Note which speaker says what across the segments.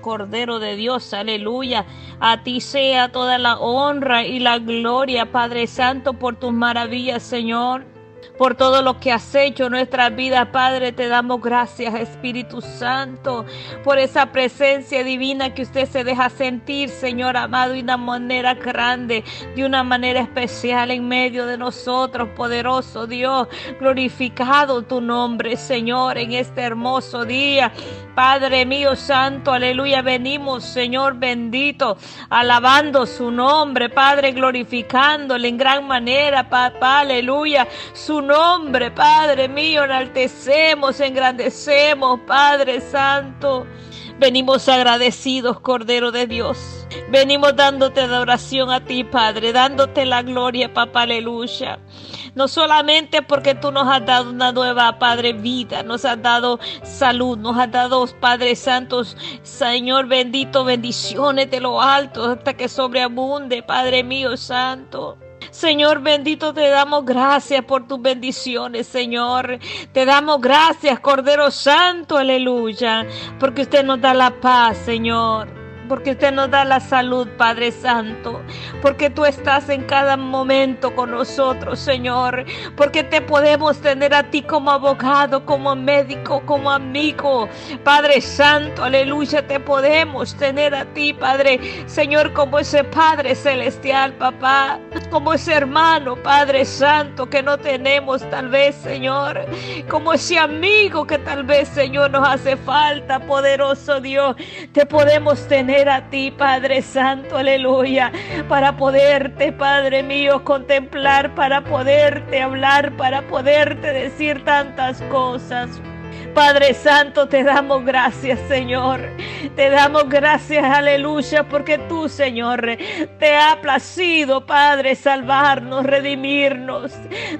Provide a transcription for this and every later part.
Speaker 1: Cordero de Dios, aleluya. A ti sea toda la honra y la gloria, Padre Santo, por tus maravillas, Señor por todo lo que has hecho en nuestra vida, Padre. Te damos gracias, Espíritu Santo, por esa presencia divina que usted se deja sentir, Señor amado, de una manera grande, de una manera especial en medio de nosotros, poderoso Dios. Glorificado tu nombre, Señor, en este hermoso día. Padre mío santo, aleluya, venimos, Señor bendito, alabando su nombre, Padre, glorificándole en gran manera, papá, aleluya, su nombre, Padre mío, enaltecemos, engrandecemos, Padre Santo. Venimos agradecidos, Cordero de Dios. Venimos dándote adoración a ti, Padre, dándote la gloria, papá, aleluya. No solamente porque tú nos has dado una nueva, Padre, vida, nos has dado salud, nos has dado, Padre Santos, Señor bendito, bendiciones de lo alto hasta que sobreabunde, Padre mío santo. Señor bendito, te damos gracias por tus bendiciones, Señor. Te damos gracias, Cordero Santo, aleluya, porque usted nos da la paz, Señor porque usted nos da la salud, Padre Santo, porque tú estás en cada momento con nosotros, Señor, porque te podemos tener a ti como abogado, como médico, como amigo, Padre Santo, aleluya, te podemos tener a ti, Padre, Señor, como ese Padre celestial, papá, como ese hermano, Padre Santo, que no tenemos tal vez, Señor, como ese amigo que tal vez, Señor, nos hace falta, poderoso Dios, te podemos tener a ti, Padre Santo, aleluya, para poderte, Padre mío, contemplar, para poderte hablar, para poderte decir tantas cosas. Padre Santo, te damos gracias, Señor. Te damos gracias, aleluya, porque tú, Señor, te ha placido, Padre, salvarnos, redimirnos.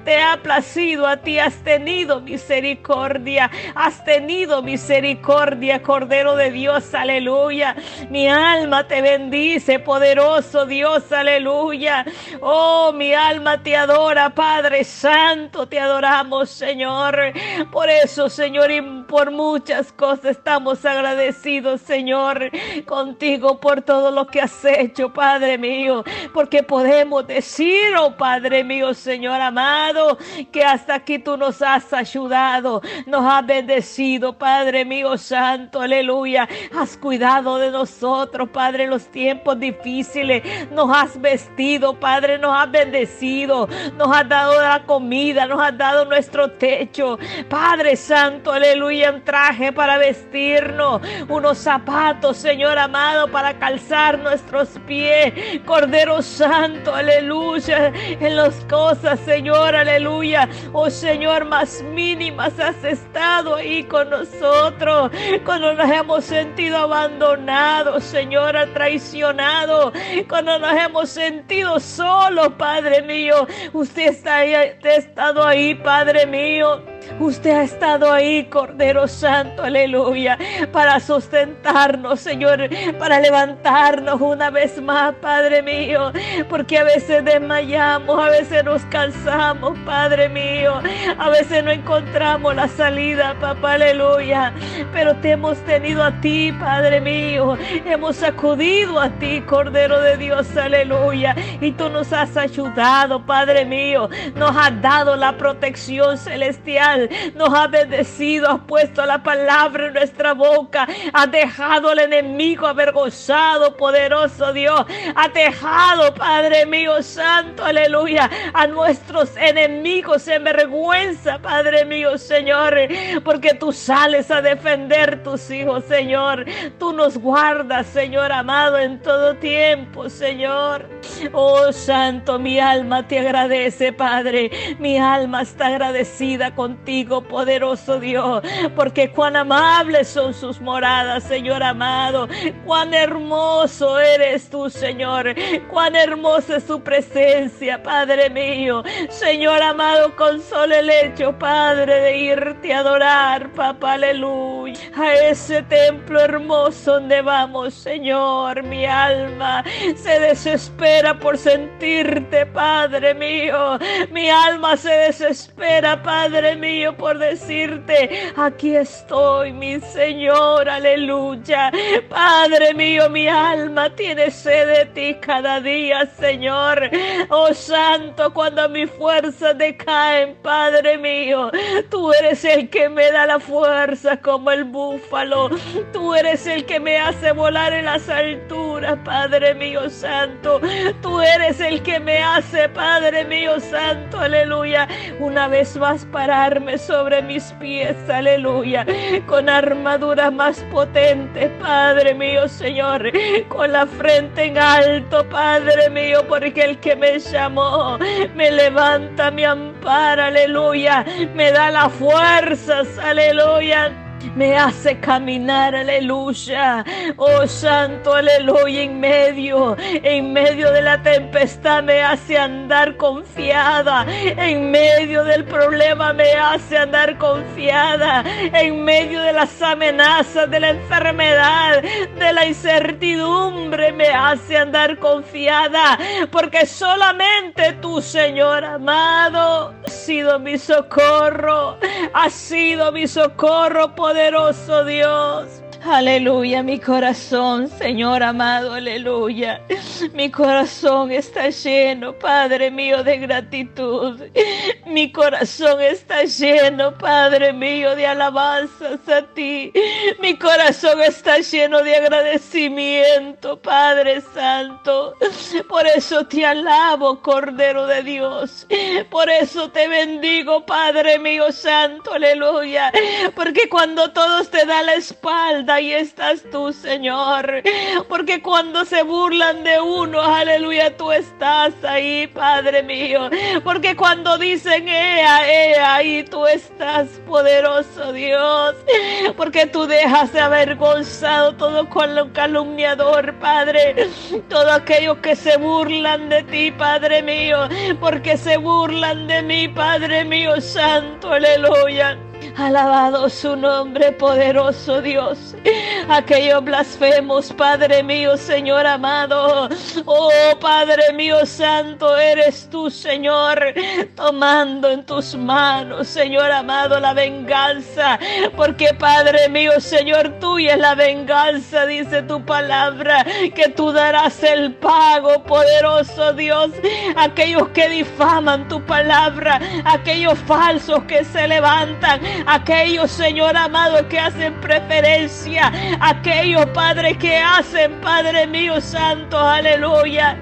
Speaker 1: Te ha placido a ti, has tenido misericordia, has tenido misericordia, Cordero de Dios, aleluya. Mi alma te bendice, poderoso Dios, aleluya. Oh, mi alma te adora, Padre Santo, te adoramos, Señor. Por eso, Señor, por muchas cosas. Estamos agradecidos, Señor, contigo por todo lo que has hecho, Padre mío, porque podemos decir, oh Padre mío, Señor amado, que hasta aquí tú nos has ayudado, nos has bendecido, Padre mío santo, aleluya, has cuidado de nosotros, Padre, en los tiempos difíciles, nos has vestido, Padre, nos has bendecido, nos has dado la comida, nos has dado nuestro techo, Padre santo, aleluya un traje para vestirnos, unos zapatos, Señor amado, para calzar nuestros pies. Cordero Santo, aleluya, en las cosas, Señor, aleluya. Oh Señor, más mínimas has estado ahí con nosotros. Cuando nos hemos sentido abandonados, Señor, traicionado. Cuando nos hemos sentido solos, Padre mío. Usted está ahí, ha estado ahí, Padre mío. Usted ha estado ahí, Cordero Santo, aleluya, para sustentarnos, Señor, para levantarnos una vez más, Padre mío, porque a veces desmayamos, a veces nos cansamos, Padre mío, a veces no encontramos la salida, papá, aleluya, pero te hemos tenido a ti, Padre mío, hemos acudido a ti, Cordero de Dios, aleluya, y tú nos has ayudado, Padre mío, nos has dado la protección celestial nos ha bendecido, has puesto la palabra en nuestra boca, has dejado al enemigo avergonzado, poderoso Dios, has dejado, Padre mío santo, aleluya, a nuestros enemigos en vergüenza, Padre mío, Señor, porque tú sales a defender tus hijos, Señor, tú nos guardas, Señor amado, en todo tiempo, Señor. Oh Santo, mi alma te agradece, Padre, mi alma está agradecida contigo poderoso Dios, porque cuán amables son sus moradas, Señor amado, cuán hermoso eres tú, Señor, cuán hermosa es su presencia, Padre mío, Señor amado, con solo el hecho, Padre, de irte a adorar, papá, aleluya, a ese templo hermoso donde vamos, Señor, mi alma se desespera por sentirte, Padre mío, mi alma se desespera, Padre mío, mío, por decirte, aquí estoy, mi Señor, aleluya. Padre mío, mi alma tiene sed de ti cada día, Señor. Oh Santo, cuando mis fuerzas decaen, Padre mío, tú eres el que me da la fuerza como el búfalo. Tú eres el que me hace volar en las alturas, Padre mío Santo. Tú eres el que me hace, Padre mío Santo, aleluya. Una vez más sobre mis pies, aleluya. Con armadura más potente, Padre mío, Señor. Con la frente en alto, Padre mío, porque el que me llamó me levanta, me ampara, aleluya. Me da las fuerzas, aleluya me hace caminar, aleluya. Oh Santo, aleluya, en medio, en medio de la tempestad me hace andar confiada. En medio del problema me hace andar confiada. En medio de las amenazas, de la enfermedad, de la incertidumbre me hace andar confiada. Porque solamente tú, Señor amado, has sido mi socorro. Has sido mi socorro poderoso Dios. Aleluya, mi corazón, Señor amado, aleluya. Mi corazón está lleno, Padre mío, de gratitud. Mi corazón está lleno, Padre mío, de alabanzas a ti. Mi corazón está lleno de agradecimiento, Padre Santo. Por eso te alabo, Cordero de Dios. Por eso te bendigo, Padre mío Santo, aleluya. Porque cuando todos te dan la espalda, ahí estás tú, Señor. Porque cuando se burlan de uno, aleluya, tú estás ahí, Padre mío. Porque cuando dicen, ea, ea, ahí tú estás, poderoso Dios. Porque tú dejas de avergonzado todo lo calumniador, Padre. Todo aquellos que se burlan de ti, Padre mío. Porque se burlan de mí, Padre mío, santo, aleluya. Alabado su nombre, poderoso Dios. Aquellos blasfemos, Padre mío, Señor amado. Oh, Padre mío santo, eres tú, Señor, tomando en tus manos, Señor amado, la venganza. Porque, Padre mío, Señor, tuya es la venganza, dice tu palabra, que tú darás el pago, poderoso Dios. Aquellos que difaman tu palabra, aquellos falsos que se levantan, aquellos, Señor amado, que hacen preferencia, aquellos, Padre, que hacen, Padre mío santo, aleluya.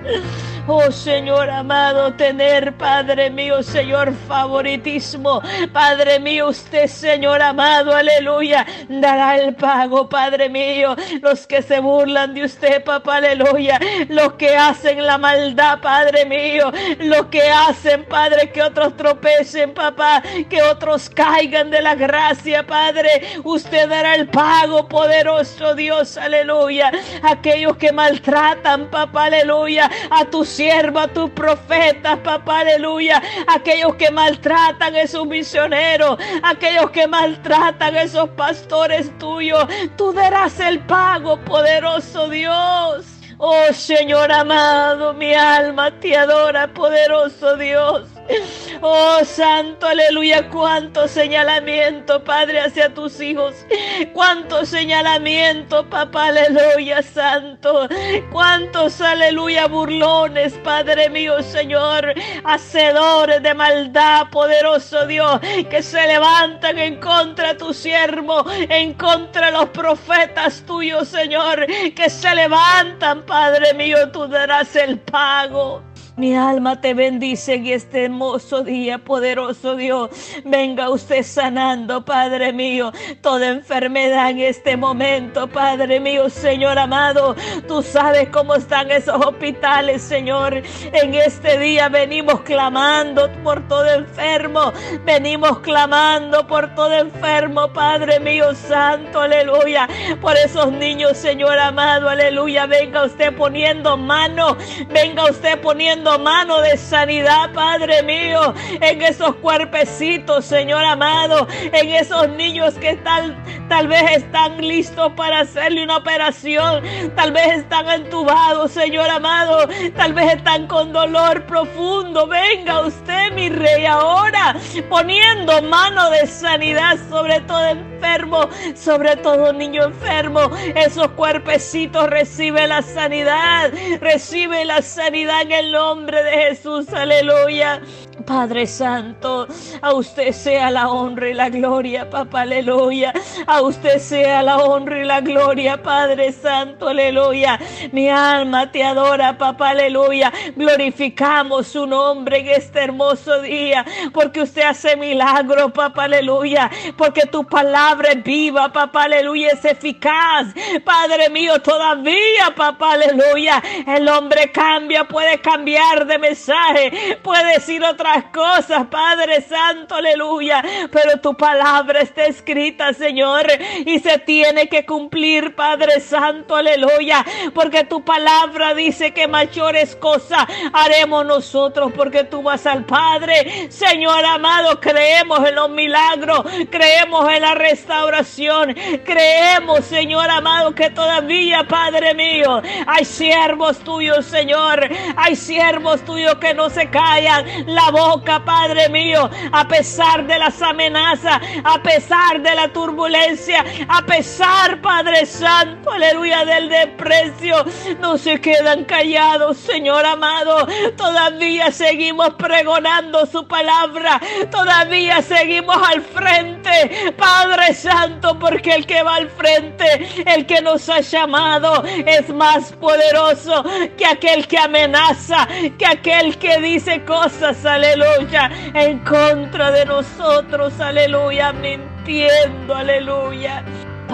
Speaker 1: Oh Señor amado, tener, Padre mío, Señor, favoritismo. Padre mío, usted, Señor amado, aleluya, dará el pago, Padre mío. Los que se burlan de usted, papá, aleluya. Los que hacen la maldad, Padre mío. Los que hacen, Padre, que otros tropecen, papá. Que otros caigan de la gracia, Padre. Usted dará el pago, poderoso Dios, aleluya. Aquellos que maltratan, papá, aleluya, a tus sierva, tus profetas, papá, aleluya. Aquellos que maltratan a esos misioneros, aquellos que maltratan a esos pastores tuyos, tú darás el pago, poderoso Dios. Oh Señor amado, mi alma te adora, poderoso Dios. Oh Santo, aleluya, cuánto señalamiento, Padre, hacia tus hijos. Cuánto señalamiento, papá, aleluya, Santo. Cuántos, aleluya, burlones, Padre mío, Señor. Hacedores de maldad, poderoso Dios, que se levantan en contra de tu siervo, en contra de los profetas tuyos, Señor, que se levantan, Padre mío, tú darás el pago. Mi alma te bendice en este hermoso día, poderoso Dios. Venga usted sanando, Padre mío, toda enfermedad en este momento, Padre mío, Señor amado. Tú sabes cómo están esos hospitales, Señor. En este día venimos clamando por todo enfermo. Venimos clamando por todo enfermo, Padre mío, Santo, aleluya. Por esos niños, Señor amado, aleluya. Venga usted poniendo mano. Venga usted poniendo mano de sanidad, Padre mío, en esos cuerpecitos, Señor amado, en esos niños que están, tal vez están listos para hacerle una operación, tal vez están entubados, Señor amado, tal vez están con dolor profundo. Venga usted, mi rey, ahora poniendo mano de sanidad sobre todo enfermo, sobre todo niño enfermo. Esos cuerpecitos recibe la sanidad, recibe la sanidad en el nombre de Jesús, aleluya. Padre Santo, a usted sea la honra y la gloria, papá, aleluya. A usted sea la honra y la gloria, Padre Santo, aleluya. Mi alma te adora, papá, aleluya. Glorificamos su nombre en este hermoso día, porque usted hace milagros, papá, aleluya. Porque tu palabra es viva, papá, aleluya, es eficaz. Padre mío, todavía, papá, aleluya. El hombre cambia, puede cambiar de mensaje, puede decir otra cosas, Padre Santo, aleluya. Pero tu palabra está escrita, Señor, y se tiene que cumplir, Padre Santo, aleluya. Porque tu palabra dice que mayores cosas haremos nosotros, porque tú vas al Padre. Señor amado, creemos en los milagros, creemos en la restauración, creemos, Señor amado, que todavía, Padre mío, hay siervos tuyos, Señor, hay siervos tuyos que no se callan. La boca, Padre mío, a pesar de las amenazas, a pesar de la turbulencia, a pesar, Padre Santo, aleluya, del desprecio, no se quedan callados, Señor amado. Todavía seguimos pregonando su palabra, todavía seguimos al frente, Padre Santo, porque el que va al frente, el que nos ha llamado, es más poderoso que aquel que amenaza, que aquel que dice cosas, aleluya aleluya, en contra de nosotros, aleluya, mintiendo, aleluya.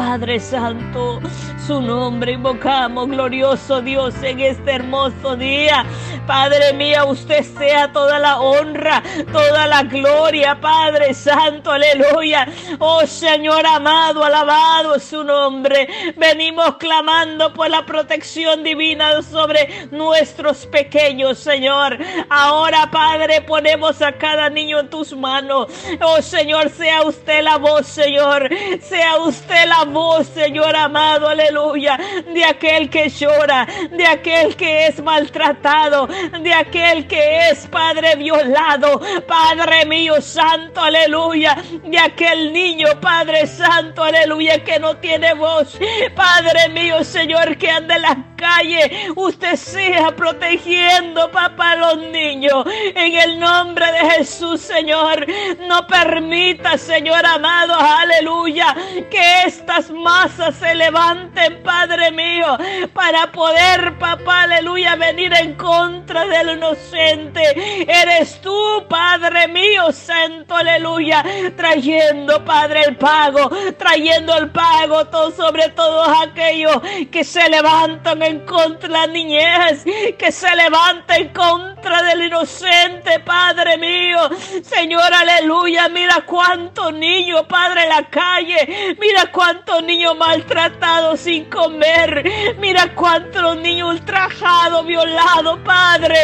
Speaker 1: Padre Santo, su nombre invocamos, glorioso Dios, en este hermoso día. Padre mío, usted sea toda la honra, toda la gloria, Padre Santo, aleluya. Oh Señor amado, alabado su nombre. Venimos clamando por la protección divina sobre nuestros pequeños, Señor. Ahora, Padre, ponemos a cada niño en tus manos. Oh Señor, sea usted la voz, Señor. Sea usted la voz, Señor amado, aleluya, de aquel que llora, de aquel que es maltratado, de aquel que es Padre violado, Padre mío santo, aleluya, de aquel niño, Padre santo, aleluya, que no tiene voz, Padre mío, Señor, que anda en las calles, usted sea protegiendo, papá, a los niños, en el nombre de Jesús, Señor, no permita, Señor amado, aleluya, que esta masas se levanten, Padre mío, para poder, papá, aleluya, venir en contra del inocente. Eres tú, Padre mío, santo, aleluya, trayendo, Padre, el pago, trayendo el pago sobre todos aquellos que se levantan en contra de la niñez, que se levantan en contra del inocente, Padre mío. Señor, aleluya, mira cuántos niños, Padre, en la calle, mira cuántos niños maltratados sin comer. Mira cuántos niños ultrajados, violados, Padre.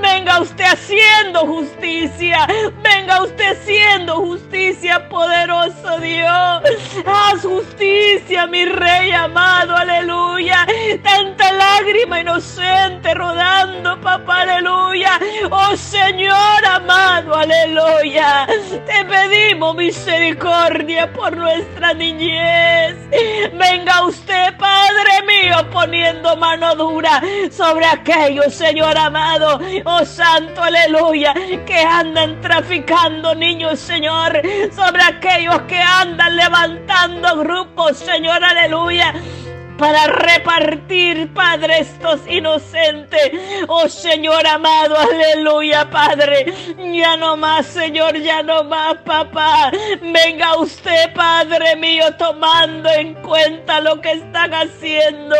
Speaker 1: Venga usted haciendo justicia. Venga usted haciendo justicia, poderoso Dios. Haz justicia, mi rey amado, aleluya. Tanta lágrima inocente rodando, papá, aleluya. Oh Señor amado, aleluya. Te pedimos misericordia por nuestra niñez. Venga usted, Padre mío, poniendo mano dura sobre aquellos, Señor amado, oh Santo, aleluya, que andan traficando niños, Señor, sobre aquellos que andan levantando grupos, Señor, aleluya para repartir, Padre, estos inocentes. Oh Señor amado, aleluya, Padre. Ya no más, Señor, ya no más, papá. Venga usted, Padre mío, tomando en cuenta lo que están haciendo,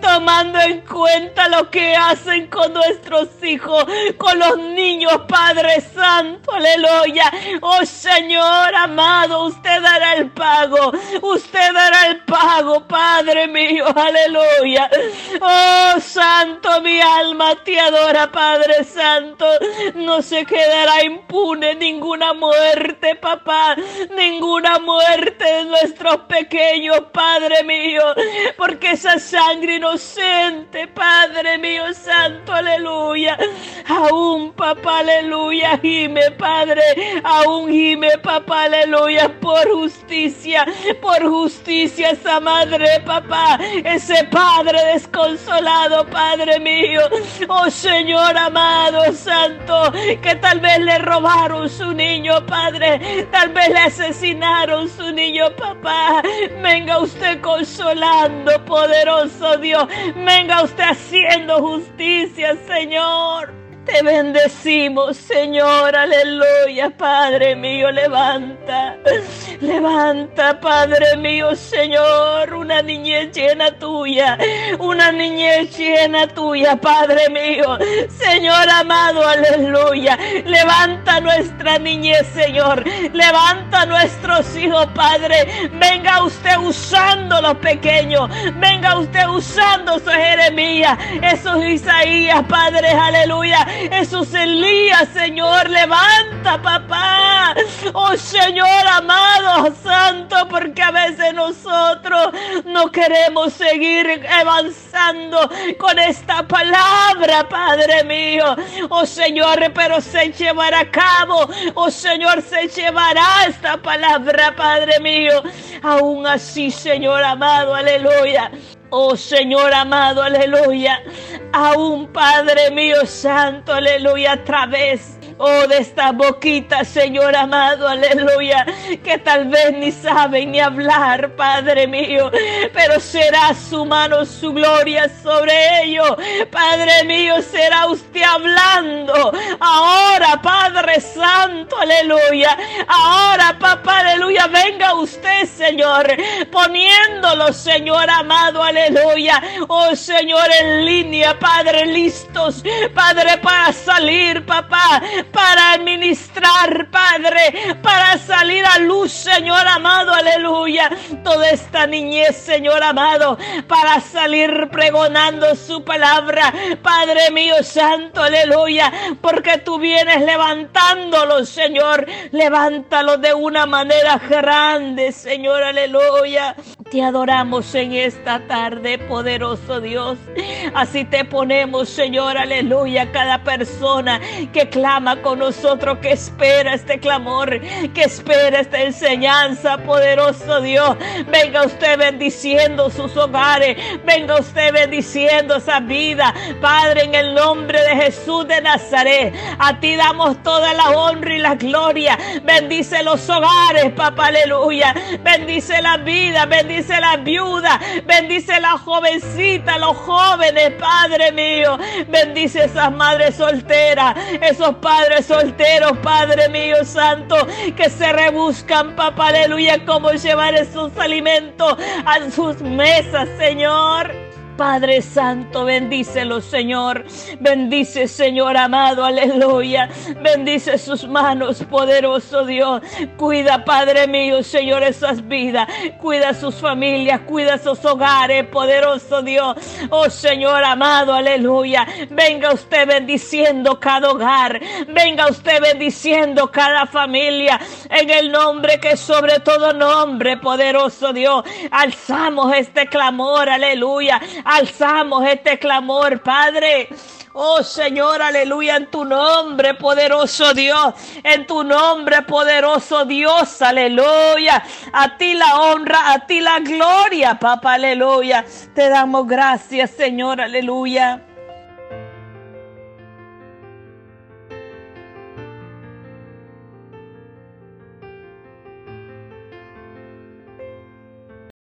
Speaker 1: tomando en cuenta lo que hacen con nuestros hijos, con los niños, Padre Santo, aleluya. Oh Señor amado, usted dará el pago, usted dará el pago, Padre mío aleluya. Oh, santo, mi alma te adora, Padre Santo. No se quedará impune ninguna muerte, papá, ninguna muerte de nuestros pequeños, Padre mío, porque esa sangre inocente, Padre mío santo, aleluya. Aún, papá, aleluya, gime, Padre, aún gime, papá, aleluya, por justicia, por justicia, esa madre, papá, ese padre desconsolado, Padre mío, oh Señor amado, santo, que tal vez le robaron su niño, Padre, tal vez le asesinaron su niño, papá, venga usted consolando, poderoso Dios, venga usted haciendo justicia, Señor. Te bendecimos, Señor, aleluya, Padre mío, levanta, levanta, Padre mío, Señor, una niñez llena tuya, una niñez llena tuya, Padre mío, Señor amado, aleluya, levanta nuestra niñez, Señor, levanta nuestros hijos, Padre, venga usted usando los pequeños, venga usted usando su Jeremías, esos Isaías, Padre, aleluya, Jesús Elías, Señor, levanta, papá. Oh Señor amado, santo, porque a veces nosotros no queremos seguir avanzando con esta palabra, Padre mío. Oh Señor, pero se llevará a cabo. Oh Señor, se llevará esta palabra, Padre mío. Aún así, Señor amado, aleluya. Oh Señor amado, aleluya. Aún Padre mío santo, aleluya, a través Oh, de esta boquita, Señor amado, aleluya, que tal vez ni saben ni hablar, Padre mío, pero será su mano, su gloria sobre ellos. Padre mío, será usted hablando. Ahora, Padre Santo, aleluya. Ahora, papá, aleluya, venga usted, Señor, poniéndolo, Señor amado, aleluya. Oh, Señor, en línea, Padre, listos, Padre, para salir, papá para administrar, Padre, para salir a luz, Señor amado, aleluya. Toda esta niñez, Señor amado, para salir pregonando su palabra, Padre mío santo, aleluya, porque tú vienes levantándolo, Señor, levántalo de una manera grande, Señor, aleluya. Te adoramos en esta tarde, poderoso Dios. Así te ponemos, Señor, aleluya, cada persona que clama con nosotros, que espera este clamor, que espera esta enseñanza, poderoso Dios. Venga usted bendiciendo sus hogares, venga usted bendiciendo esa vida, Padre, en el nombre de Jesús de Nazaret. A ti damos toda la honra y la gloria. Bendice los hogares, papá, aleluya. Bendice la vida, bendice bendice la viuda, bendice la jovencita, los jóvenes, Padre mío, bendice esas madres solteras, esos padres solteros, Padre mío santo, que se rebuscan, papá, aleluya, cómo llevar esos alimentos a sus mesas, Señor. Padre Santo, bendícelo, Señor. Bendice, Señor amado, aleluya. Bendice sus manos, poderoso Dios. Cuida, Padre mío, Señor, esas vidas. Cuida sus familias, cuida sus hogares, poderoso Dios. Oh Señor amado, aleluya. Venga usted bendiciendo cada hogar. Venga usted bendiciendo cada familia. En el nombre que sobre todo nombre, poderoso Dios. Alzamos este clamor, aleluya alzamos este clamor, Padre. Oh Señor, aleluya, en tu nombre, poderoso Dios, en tu nombre, poderoso Dios, aleluya. A ti la honra, a ti la gloria, papá, aleluya. Te damos gracias, Señor, aleluya.